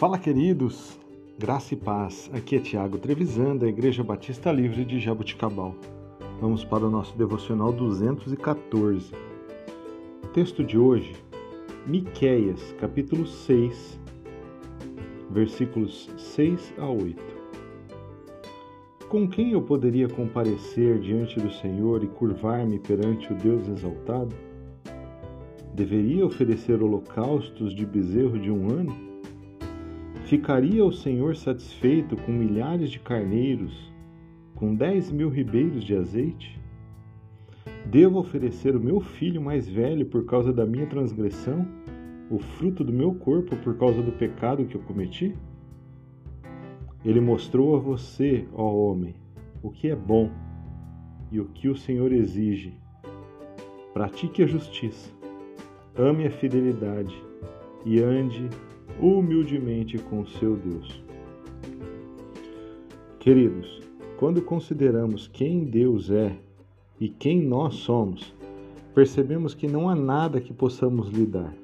Fala, queridos! Graça e paz. Aqui é Tiago Trevisan, da Igreja Batista Livre de Jabuticabal. Vamos para o nosso devocional 214. O texto de hoje, Miqueias, capítulo 6, versículos 6 a 8. Com quem eu poderia comparecer diante do Senhor e curvar-me perante o Deus exaltado? Deveria oferecer holocaustos de bezerro de um ano? Ficaria o Senhor satisfeito com milhares de carneiros, com dez mil ribeiros de azeite? Devo oferecer o meu filho mais velho por causa da minha transgressão, o fruto do meu corpo por causa do pecado que eu cometi? Ele mostrou a você, ó homem, o que é bom e o que o Senhor exige. Pratique a justiça, ame a fidelidade e ande humildemente com seu Deus. Queridos, quando consideramos quem Deus é e quem nós somos, percebemos que não há nada que possamos lhe dar,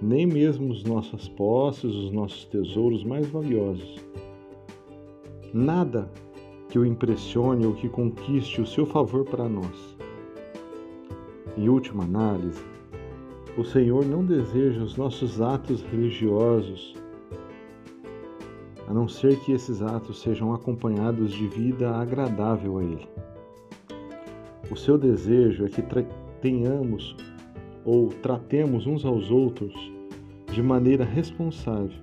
nem mesmo as nossas posses, os nossos tesouros mais valiosos. Nada que o impressione ou que conquiste o seu favor para nós. Em última análise, o Senhor não deseja os nossos atos religiosos, a não ser que esses atos sejam acompanhados de vida agradável a Ele. O seu desejo é que tenhamos ou tratemos uns aos outros de maneira responsável,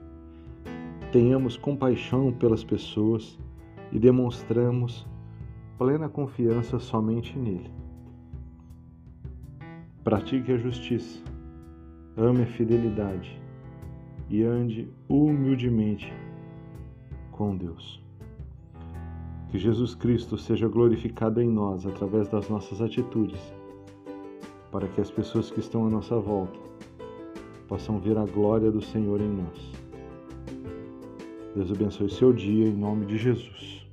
tenhamos compaixão pelas pessoas e demonstramos plena confiança somente nele. Pratique a justiça ame a fidelidade e ande humildemente com Deus. Que Jesus Cristo seja glorificado em nós através das nossas atitudes, para que as pessoas que estão à nossa volta possam ver a glória do Senhor em nós. Deus abençoe seu dia em nome de Jesus.